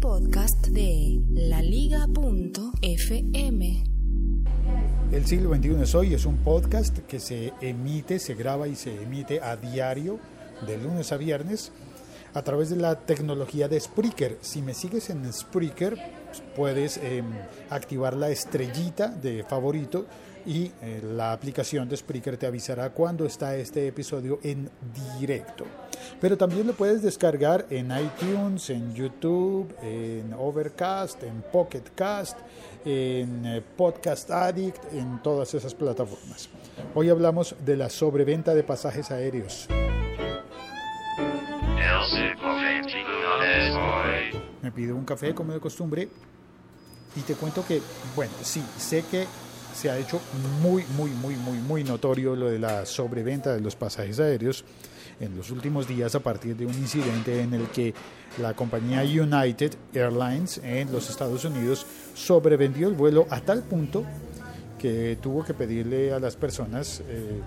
Podcast de laliga.fm. El siglo XXI es hoy es un podcast que se emite, se graba y se emite a diario de lunes a viernes a través de la tecnología de Spreaker. Si me sigues en Spreaker, pues, puedes em, activar la estrellita de favorito y eh, la aplicación de Spreaker te avisará cuando está este episodio en directo. Pero también lo puedes descargar en iTunes, en YouTube, en Overcast, en Pocket Cast, en eh, Podcast Addict, en todas esas plataformas. Hoy hablamos de la sobreventa de pasajes aéreos. Me pido un café como de costumbre y te cuento que, bueno, sí, sé que se ha hecho muy, muy, muy, muy, muy notorio lo de la sobreventa de los pasajes aéreos en los últimos días a partir de un incidente en el que la compañía United Airlines en los Estados Unidos sobrevendió el vuelo a tal punto que tuvo que pedirle a las personas eh,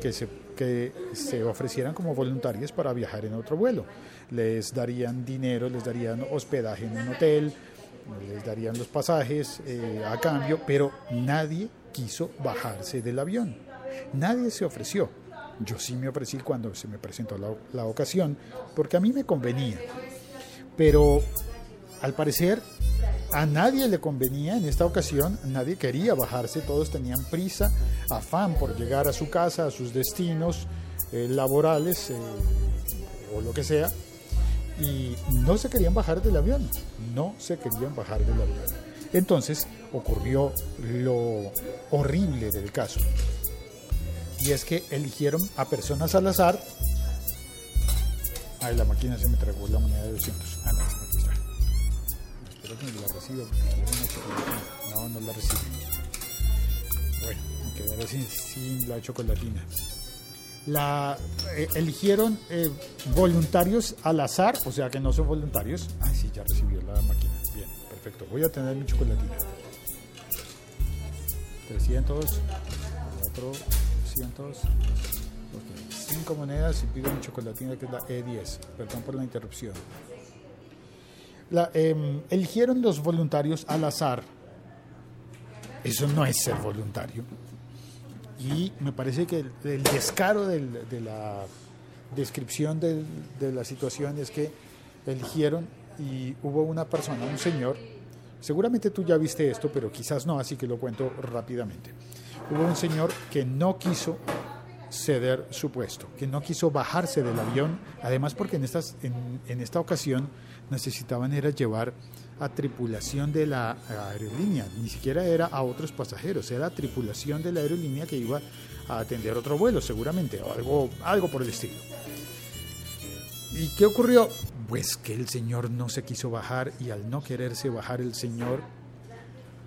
que, se, que se ofrecieran como voluntarias para viajar en otro vuelo. Les darían dinero, les darían hospedaje en un hotel, les darían los pasajes eh, a cambio, pero nadie quiso bajarse del avión. Nadie se ofreció. Yo sí me ofrecí cuando se me presentó la, ocasión, porque a mí me convenía. Pero al parecer a nadie le convenía en esta ocasión, nadie quería bajarse, todos tenían prisa, afán por llegar a su casa, a sus destinos eh, laborales eh, o lo que sea, y no se querían bajar del avión, no se querían bajar del avión. Entonces ocurrió lo horrible del caso, y es que eligieron a personas al azar. Ay, la máquina se me tragó la moneda de 200. Ah, no, aquí está. Espero que me la reciba. No, no la recibe. Bueno, me quedaré sin, sin la chocolatina la eh, eligieron eh, voluntarios al azar, o sea que no son voluntarios. Ay, sí, ya recibió la máquina. Bien, perfecto. Voy a tener mi chocolatina. 300, 4, 200, 5 monedas y pido mi chocolatina que es la E10. Perdón por la interrupción. La, em, eligieron los voluntarios al azar. Eso no es ser voluntario. Y me parece que el, descaro de la descripción de, la situación es que eligieron y hubo una persona, un señor, seguramente tú ya viste esto, pero quizás no, así que lo cuento rápidamente. Hubo un señor que no quiso ceder su puesto, que no quiso bajarse del avión, además porque en, estas, en, esta ocasión necesitaban era llevar a tripulación de la aerolínea, ni siquiera era a otros pasajeros, era tripulación de la aerolínea que iba a atender otro vuelo seguramente, o algo, algo por el estilo. ¿Y qué ocurrió? Pues que el señor no se quiso bajar y al no quererse bajar el señor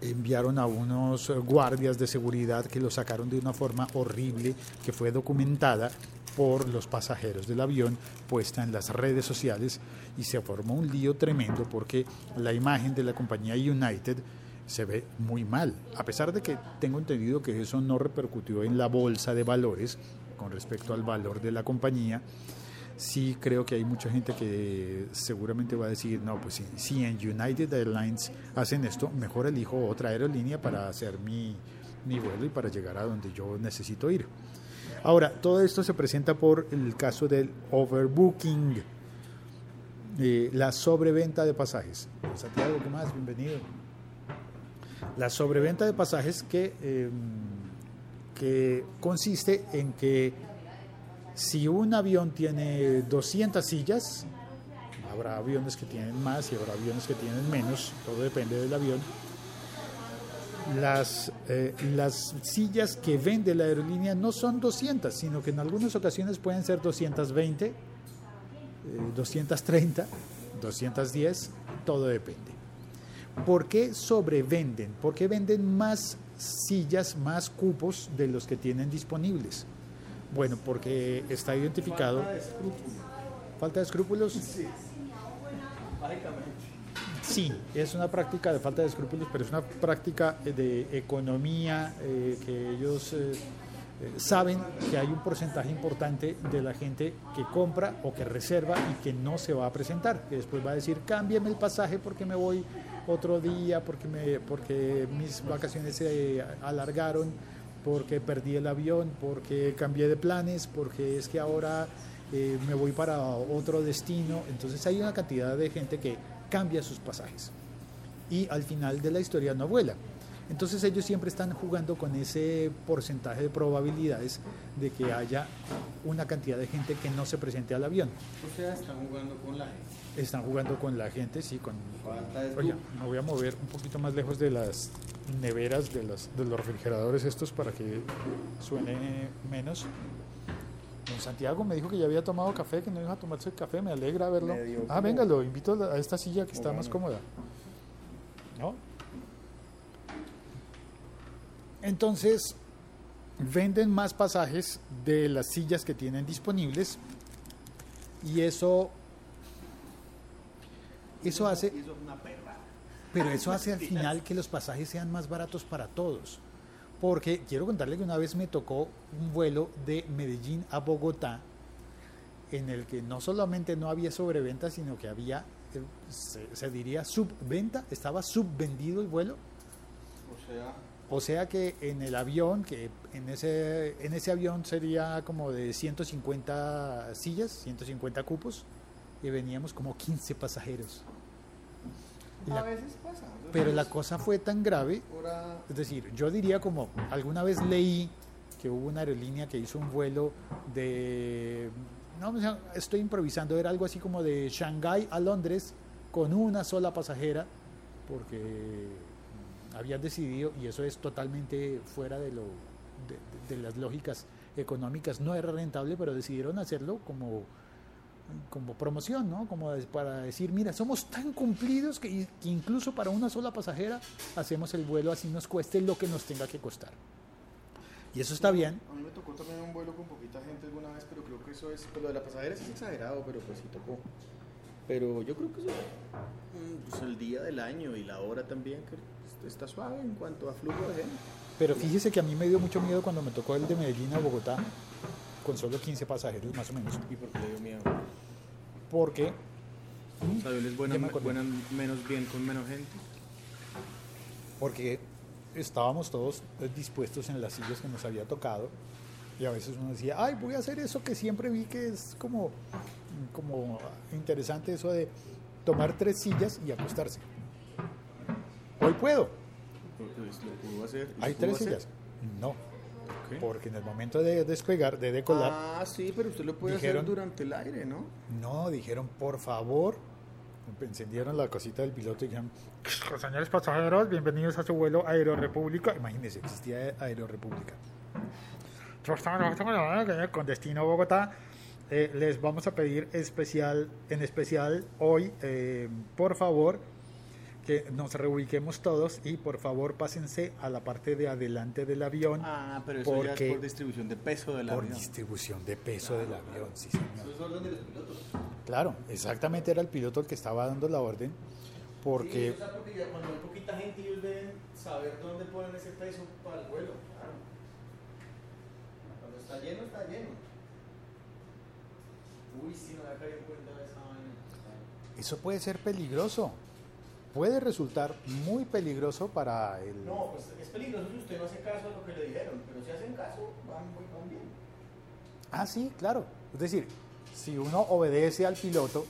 enviaron a unos guardias de seguridad que lo sacaron de una forma horrible que fue documentada por los pasajeros del avión puesta en las redes sociales y se formó un lío tremendo porque la imagen de la compañía United se ve muy mal, a pesar de que tengo entendido que eso no repercutió en la bolsa de valores con respecto al valor de la compañía. Sí creo que hay mucha gente que seguramente va a decir, no, pues si, si en United Airlines hacen esto, mejor elijo otra aerolínea para hacer mi, mi vuelo y para llegar a donde yo necesito ir. Ahora, todo esto se presenta por el caso del overbooking, eh, la sobreventa de pasajes. Santiago, ¿qué más? Bienvenido. La sobreventa de pasajes que, em, que consiste en que si un avión tiene 200 sillas, habrá aviones que tienen más y habrá aviones que tienen menos, todo depende del avión las, eh, las sillas que vende la aerolínea no son 200, sino que en algunas ocasiones pueden ser 220, 230, 210, todo depende. ¿Por qué sobrevenden? ¿Por qué venden más sillas, más cupos de los que tienen disponibles? Bueno, porque está identificado. Falta de escrúpulos. ¿Falta de escrúpulos? Sí. Sí, es una práctica de falta de escrúpulos, pero es una práctica de economía eh, que ellos eh, eh, saben que hay un porcentaje importante de la gente que compra o que reserva y que no se va a presentar, que después va a decir, cámbiame el pasaje porque me voy otro día, porque, me, porque mis vacaciones se alargaron, porque perdí el avión, porque cambié de planes, porque es que ahora eh, me voy para otro destino. Entonces hay una cantidad de gente que cambia sus pasajes y al final de la historia no vuela. Entonces ellos siempre están jugando con ese porcentaje de probabilidades de que haya una cantidad de gente que no se presente al avión. O sea, están jugando con la gente. Están jugando con la gente, sí, con... Oye, me voy a mover un poquito más lejos de las neveras, de, las, de los refrigeradores estos para que suene menos. Don Santiago me dijo que ya había tomado café, que no iba a tomarse café, me alegra verlo. Ah, venga, lo invito a esta silla que está más cómoda. ¿No? Entonces, venden más pasajes de las sillas que tienen disponibles y eso eso hace Y eso es una perra. pero eso hace al final que los pasajes sean más baratos para todos. Porque quiero contarle que una vez me tocó un vuelo de Medellín a Bogotá en el que no solamente no había sobreventa, sino que había, eh, se, se diría subventa, estaba subvendido el vuelo. O sea, O sea que en el avión, que en ese, en ese avión sería como de 150 sillas, 150 cupos, y veníamos como 15 pasajeros. a veces pasa. pero la cosa fue tan grave es decir, yo diría como alguna vez leí que hubo una aerolínea que hizo un vuelo de, no, estoy improvisando, era algo así como de Shanghái a Londres con una sola pasajera, porque habían decidido, y eso es totalmente fuera de, lo, de, de las lógicas económicas, no era rentable, pero decidieron hacerlo como como promoción, ¿no? Como para decir, mira, somos tan cumplidos que, que incluso para una sola pasajera hacemos el vuelo así nos cueste lo que nos tenga que costar. Y eso está bien, A mí me tocó también un vuelo con poquita gente alguna vez, pero creo que eso es. Lo de la pasajera sí es exagerado, pero pues sí tocó. Pero yo creo que eso. mm, Pues el día del año y la hora también, que está suave en cuanto a flujo de gente. pero fíjese que a mí me dio mucho miedo cuando me tocó el de Medellín a Bogotá, con solo 15 pasajeros más o menos, ¿Y por qué le dio miedo? Porque sea, es buena, me buena menos bien con menos gente. porque estábamos todos eh, dispuestos en las sillas que nos había tocado y a veces uno decía, ay, voy a hacer eso que siempre vi que es como, como interesante eso de tomar tres sillas y acostarse. Hoy puedo, lo pudo hacer. hay tres hacer. sillas. No, Porque en el momento de despegar, de decolar, Ah, sí, pero usted lo puede Dijeron- hacer durante el aire, ¿no? no, dijeron, por favor, encendieron la cosita del piloto y dijeron, señores pasajeros, bienvenidos a su vuelo Aerorepública. Imagínense, existía Aerorepública. Con destino a Bogotá, eh, les vamos a pedir especial, en especial hoy, eh, por favor, que nos reubiquemos todos y por favor pásense a la parte de adelante del avión Ah, pero eso ya Porque- es por distribución de peso del por avión. distribución de peso del avión, sí señor. Eso es orden de los pilotos. Claro, exactamente era el piloto el que estaba dando la orden, porque Sí, o sea, porque ya cuando hay poquita gente ellos deben saber dónde ponen ese peso para el vuelo. Claro. Cuando está lleno, está lleno. Uy, sí, no había caído en cuenta de esa vaina. eso puede ser peligroso. Puede resultar muy peligroso para el... No, pues es peligroso si usted no hace caso a lo que le dijeron, pero si hacen caso, van, muy- van bien. Ah, sí, claro. Es decir, si uno obedece al piloto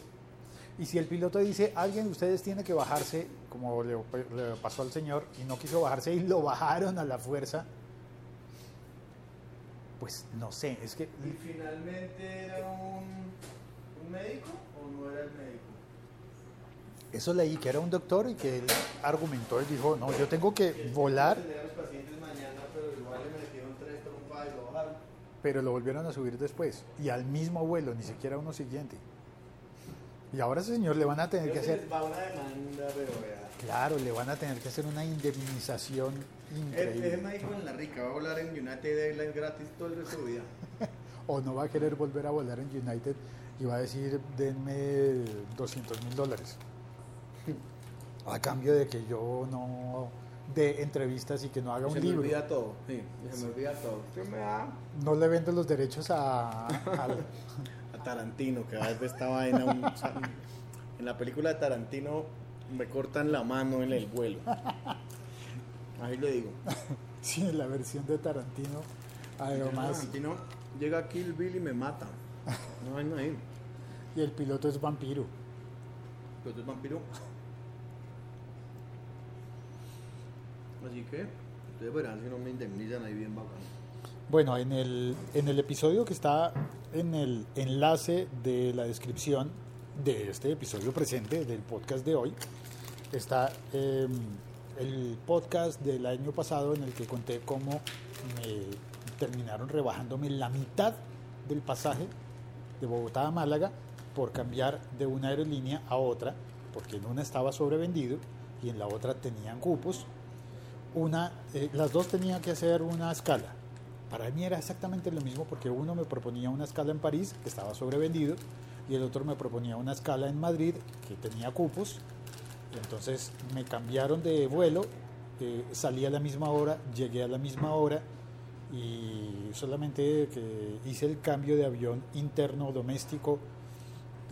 y si el piloto dice, alguien de ustedes tiene que bajarse, como le, le pasó al señor, y no quiso bajarse y lo bajaron a la fuerza, pues no sé, es que ¿Y finalmente era un, un médico o no era el médico? Eso leí que era un doctor y que él argumentó y dijo, no, yo tengo que volar, pero lo volvieron a subir después y al mismo vuelo, ni siquiera uno siguiente. Y ahora a ese señor le van a tener que Creo que hacer, va una demanda, pero vea. claro, le van a tener que hacer una indemnización Ese increíble. médico en la rica va a volar en United Airlines gratis todo el resto de su vida. O no va a querer volver a volar en United y va a decir, denme 200 mil dólares. A cambio de que yo no, de entrevistas y que no haga un se libro. me olvida todo. Sí, se me olvida todo. Se me da No le vende los derechos a, al- a Tarantino, que a veces esta vaina. un- en la película de Tarantino me cortan la mano en el vuelo. Ahí le digo. sí, en la versión de Tarantino. Además, Tarantino llega a Kill Bill y me mata. No hay ahí. y el piloto es vampiro. Pero tú es vampiro. Así que, ustedes verán si no me indemnizan ahí bien bacán. Bueno, en el, en el episodio que está en el enlace de la descripción de este episodio presente del podcast de hoy, está eh, el podcast del año pasado en el que conté cómo me terminaron rebajándome la mitad del pasaje de Bogotá a Málaga por cambiar de una aerolínea a otra, porque en una estaba sobrevendido y en la otra tenían cupos. Una, eh, las dos tenían que hacer una escala. Para mí era exactamente lo mismo porque uno me proponía una escala en París, que estaba sobrevendido, y el otro me proponía una escala en Madrid, que tenía cupos. Entonces me cambiaron de vuelo, eh, salí a la misma hora, llegué a la misma hora y solamente que hice el cambio de avión interno doméstico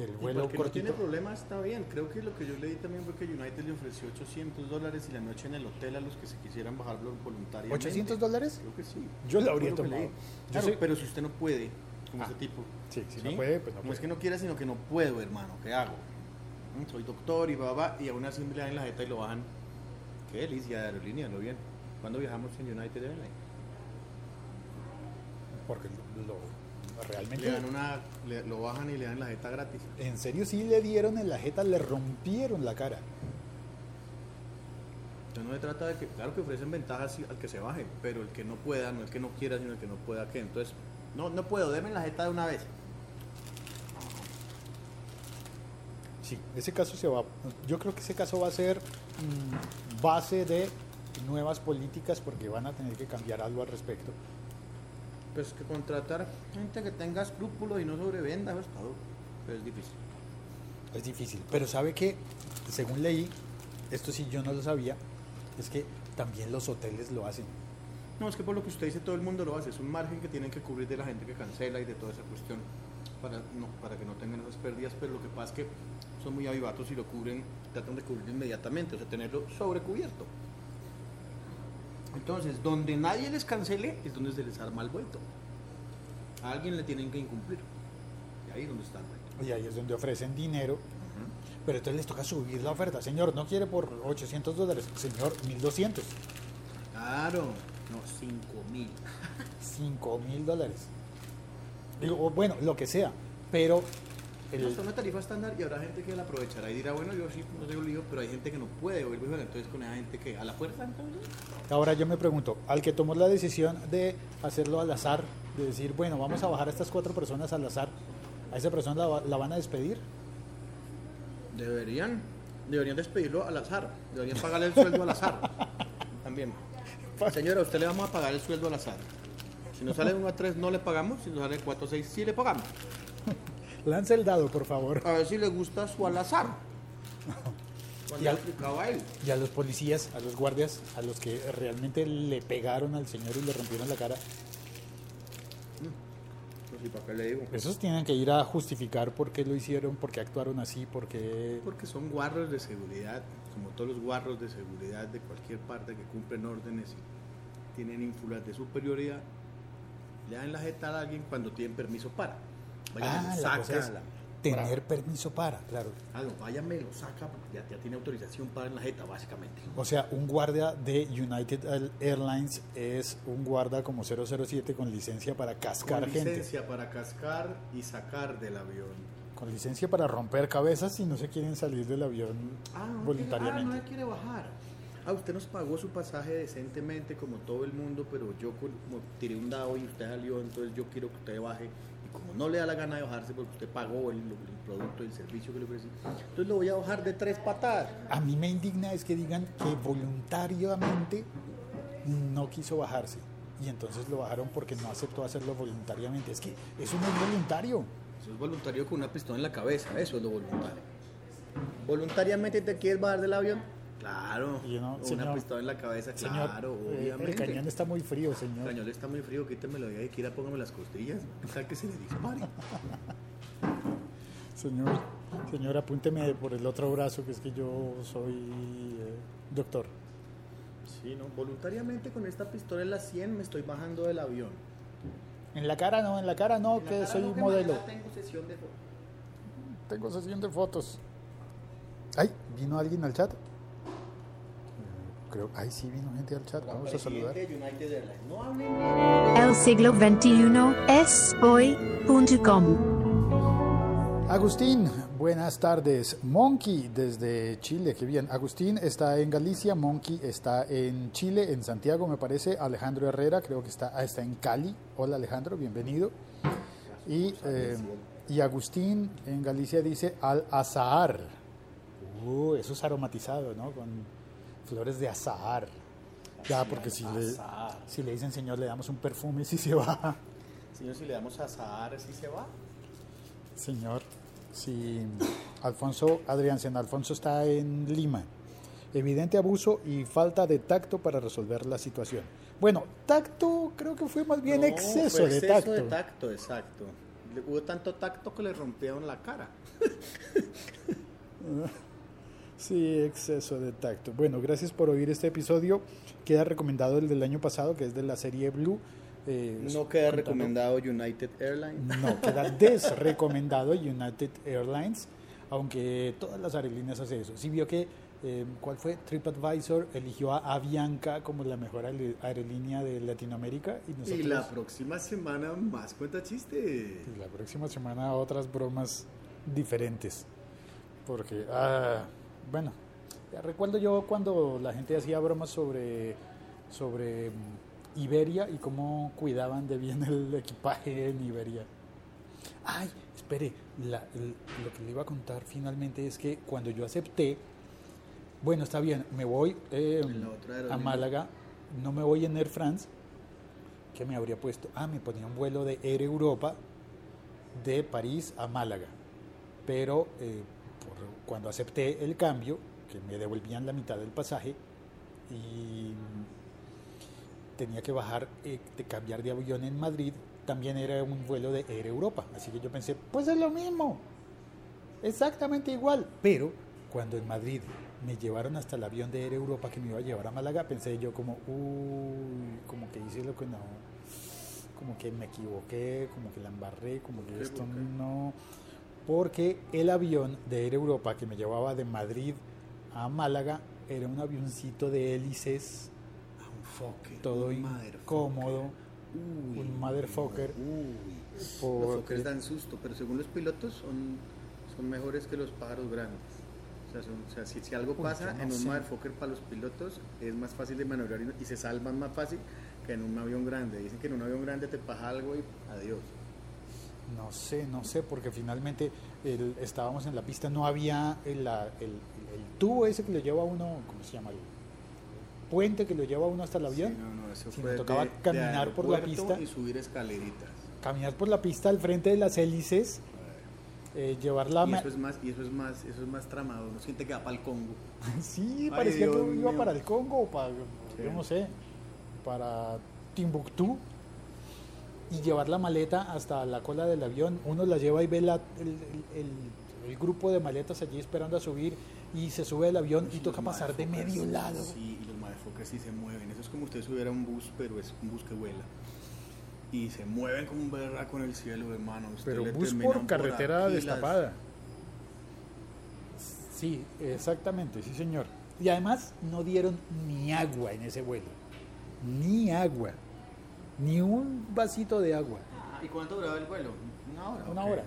del vuelo porque no tiene problema, está bien. Creo que lo que yo leí también fue que United le ofreció 800 dólares y la noche en el hotel a los que se quisieran bajar voluntariamente. ¿800 dólares? Creo que sí. Yo lo Fue habría tomado. leí. Yo Claro, soy- pero si usted no puede, como Ah, ese tipo. Sí, si ¿sí? no puede, pues no No puede. es que no quiera, sino que no puedo, hermano. ¿Qué hago? Mm, Soy doctor y va, va, y aún así me le dan la jeta y lo bajan. Qué delicia de aerolínea, lo bien. ¿Cuándo viajamos en United Airlines? Porque lo, lo- Le realmente... dan una, le- lo bajan y le dan la jeta gratis. En serio, sí le dieron en la jeta, le rompieron la cara. Entonces no se trata de que, claro que ofrecen ventajas al que se baje, pero el que no pueda, no el que no quiera, sino el que no pueda que. Entonces, no, no puedo, deme la jeta de una vez. Sí, ese caso se va. Yo creo que ese caso va a ser mm, base de nuevas políticas porque van a tener que cambiar algo al respecto. Pues que contratar gente que tenga escrúpulos y no sobrevenda, pues todo. Pero es difícil. Es difícil. Pero sabe que, según leí, esto sí yo no lo sabía, es que también los hoteles lo hacen. No, es que por lo que usted dice, todo el mundo lo hace. Es un margen que tienen que cubrir de la gente que cancela y de toda esa cuestión para, no, para que no tengan esas pérdidas. Pero lo que pasa es que son muy avivatos y lo cubren, tratan de cubrirlo inmediatamente, o sea, tenerlo sobrecubierto. Entonces, donde nadie les cancele es donde se les arma el vuelto. A alguien le tienen que incumplir. Y ahí es donde está el vuelto. Y ahí es donde ofrecen dinero. Pero entonces les toca subir la oferta. Señor, no quiere por 800 dólares. Señor, 1200. Claro, no, 5 mil. 5 mil dólares. Digo, bueno, lo que sea. Pero el- Es una tarifa estándar y habrá gente que la aprovechará y dirá, bueno, yo sí, no tengo lío, pero hay gente que no puede oír mejor, entonces con esa gente que a la fuerza, entonces. ahora yo me pregunto, al que tomó la decisión de hacerlo al azar, de decir, bueno, vamos a bajar a estas cuatro personas al azar, ¿a esa persona la van a despedir? Deberían, deberían despedirlo al azar, deberían pagarle el sueldo al azar. También. Señora, a usted le vamos a pagar el sueldo al azar. Si nos sale 1 a 3 no le pagamos, si nos sale 4 a 6 sí le pagamos. Lance el dado, por favor. A ver si le gusta su al azar. Cuando Ya. le explicaba a él. Y a los policías, a los guardias, a los que realmente le pegaron al señor y le rompieron la cara, Pues sí, ¿para qué le digo? esos tienen que ir a justificar por qué lo hicieron, por qué actuaron así, por qué... Porque son guarros de seguridad, como todos los guarros de seguridad de cualquier parte que cumplen órdenes y tienen ínfulas de superioridad, le dan la jeta a alguien cuando tienen permiso para. Vayan Ah, lo la cosa es saca. tener permiso para, claro. Ah, no, váyame lo saca porque ya, ya tiene autorización para en la jeta, básicamente. O sea, un guardia de United Airlines es un guarda como 007 con licencia para cascar Con gente. licencia para cascar y sacar del avión. Con licencia para romper cabezas si no se quieren salir del avión Ah, voluntariamente. Ah, no quiere bajar. Ah, usted nos pagó su pasaje decentemente como todo el mundo, pero yo como tiré un dado y usted salió, entonces yo quiero que usted baje. Y como no le da la gana de bajarse porque usted pagó el, el producto, el servicio que le ofrecí, entonces lo voy a bajar de tres patadas. A mí me indigna es que digan que voluntariamente no quiso bajarse. Y entonces lo bajaron porque no aceptó hacerlo voluntariamente. Es que eso no es voluntario. Eso es voluntario con una pistola en la cabeza, eso es lo voluntario. Voluntariamente te quieres bajar del avión, Claro, Y una señor, pistola en la cabeza, Señor, claro, eh, obviamente. el cañón está muy frío, señor. El cañón está muy frío, quítemelo de ahí, quiera póngame las costillas, tal que se le dispare. Señor, señor, apúnteme por el otro brazo, que es que yo soy eh, doctor. Sí, no, voluntariamente con esta pistola en la 100 me estoy bajando del avión. En la cara no, en la cara no, En que cara soy no, que modelo. tengo sesión de fotos. Tengo sesión de fotos. Ay, ¿vino alguien al chat? Creo, ay, sí, vino gente al chat. Vamos a saludar. El siglo XXI es hoy.com. Agustín, buenas tardes. Monkey desde Chile, qué bien. Agustín está en Galicia, Monkey está en Chile, en Santiago, me parece. Alejandro Herrera, creo que está, ah, está en Cali. Hola Alejandro, bienvenido. Y, eh, y Agustín en Galicia dice al azahar. Uh, eso es aromatizado, ¿no? Con flores de azahar. Ya, porque si le, si le dicen señor, le damos un perfume si se va. Señor, si le damos azahar, ¿sí se va? Señor, si Alfonso, Adrián Sen Alfonso está en Lima. Evidente abuso y falta de tacto para resolver la situación. Bueno, tacto creo que fue más bien No, exceso, fue de, exceso tacto. de tacto, exacto. Hubo tanto tacto que le rompieron la cara. Sí, exceso de tacto. Bueno, gracias por oír este episodio. Queda recomendado el del año pasado, que es de la serie Blue. eh, No queda contando- recomendado United Airlines. No, queda desrecomendado United Airlines, aunque todas las aerolíneas hacen eso. Sí vio que, eh, ¿cuál fue? TripAdvisor eligió a Avianca como la mejor aer- aerolínea de Latinoamérica y nosotros... Y la próxima semana más cuenta chiste. y la próxima semana otras bromas diferentes. Porque, ah, bueno, recuerdo yo cuando la gente hacía bromas sobre, sobre mm, Iberia y cómo cuidaban de bien el equipaje en Iberia. Ay, espere, la- el- lo que le iba a contar finalmente es que cuando yo acepté, bueno, está bien, me voy eh, a. Málaga, no me voy en Air France, que me habría puesto, ah, me ponía un vuelo de Air Europa de París a Málaga, pero eh, por- cuando acepté el cambio, que me devolvían la mitad del pasaje y tenía que bajar, eh, de cambiar de avión en Madrid, también era un vuelo de Air Europa. Así que yo pensé, pues es lo mismo, exactamente igual. Pero cuando en Madrid me llevaron hasta el avión de Air Europa que me iba a llevar a Málaga, pensé yo como, uy, como que hice lo que no, como que me equivoqué, como que la embarré, como que esto no... Porque el avión de Air Europa que me llevaba de Madrid a Málaga era un avioncito de hélices un fucker, todo un incómodo, Uy, un motherfucker. Uy. Porque- Los fuckers dan susto, pero según los pilotos son, son mejores que los pájaros grandes. O sea, son- o sea, si, si algo Uy, pasa no en un motherfucker para los pilotos es más fácil de maniobrar y, y se salvan más fácil que en un avión grande. Dicen que en un avión grande te pasa algo y adiós. No sé, no sé, porque finalmente el- estábamos en la pista, no había el, el- el tubo ese que lo lleva a uno, ¿cómo se llama? El puente que lo lleva a uno hasta el avión. Sí, no, no, eso Si fue me tocaba de- de caminar por la pista. y subir escaleritas. Caminar por la pista al frente de las hélices, eh, llevar la... y eso es más, y eso es más, eso es más tramado. Uno siente que va para el Congo. Sí, Ay, parecía Dios que iba mío. para el Congo o para, Sí. yo no sé, para Timbuktu y llevar la maleta hasta la cola del avión. Uno la lleva y ve la- el, el- el- grupo de maletas allí esperando a subir y se sube al avión y toca pasar de medio lado. Sí, y los motherfuckers sí se mueven. Eso es como usted subiera a un bus, pero es un bus que vuela. Y se mueven como un berraco en el cielo, hermano. Usted Pero le bus por carretera destapada. Sí, exactamente, sí señor. Y además no dieron ni agua en ese vuelo. Ni agua. Ni un vasito de agua. ¿Y cuánto duraba el vuelo? Una hora. Una hora.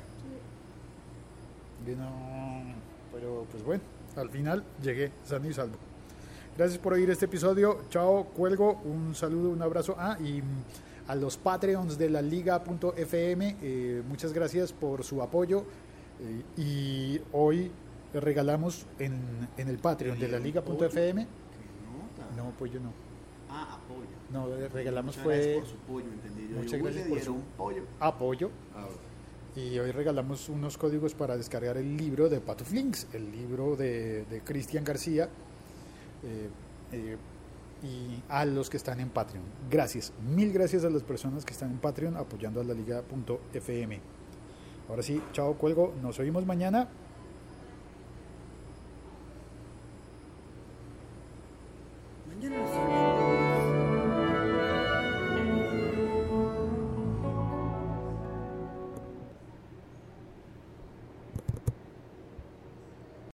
No, pero pues bueno, al final llegué sano y salvo. Gracias por oír este episodio. Chao, cuelgo. Un saludo, un abrazo. Ah, y mm, a los Patreons de la Liga.fm, eh, muchas gracias por su apoyo. Eh, y hoy regalamos en, en el Patreon de la Liga.fm. No, pollo no. Ah, apoyo. No, regalamos Muchas fue... Gracias por su pollo, entendí. Muchas gracias apoyo. Ah, ah, y hoy regalamos unos códigos para descargar el libro de Pato Flinks, el libro de, de Cristian García. Eh, eh, y a los que están en Patreon. Gracias, mil gracias a las personas que están en Patreon apoyando a la liga.fm. Ahora sí, chao, cuelgo, nos oímos mañana. Mañana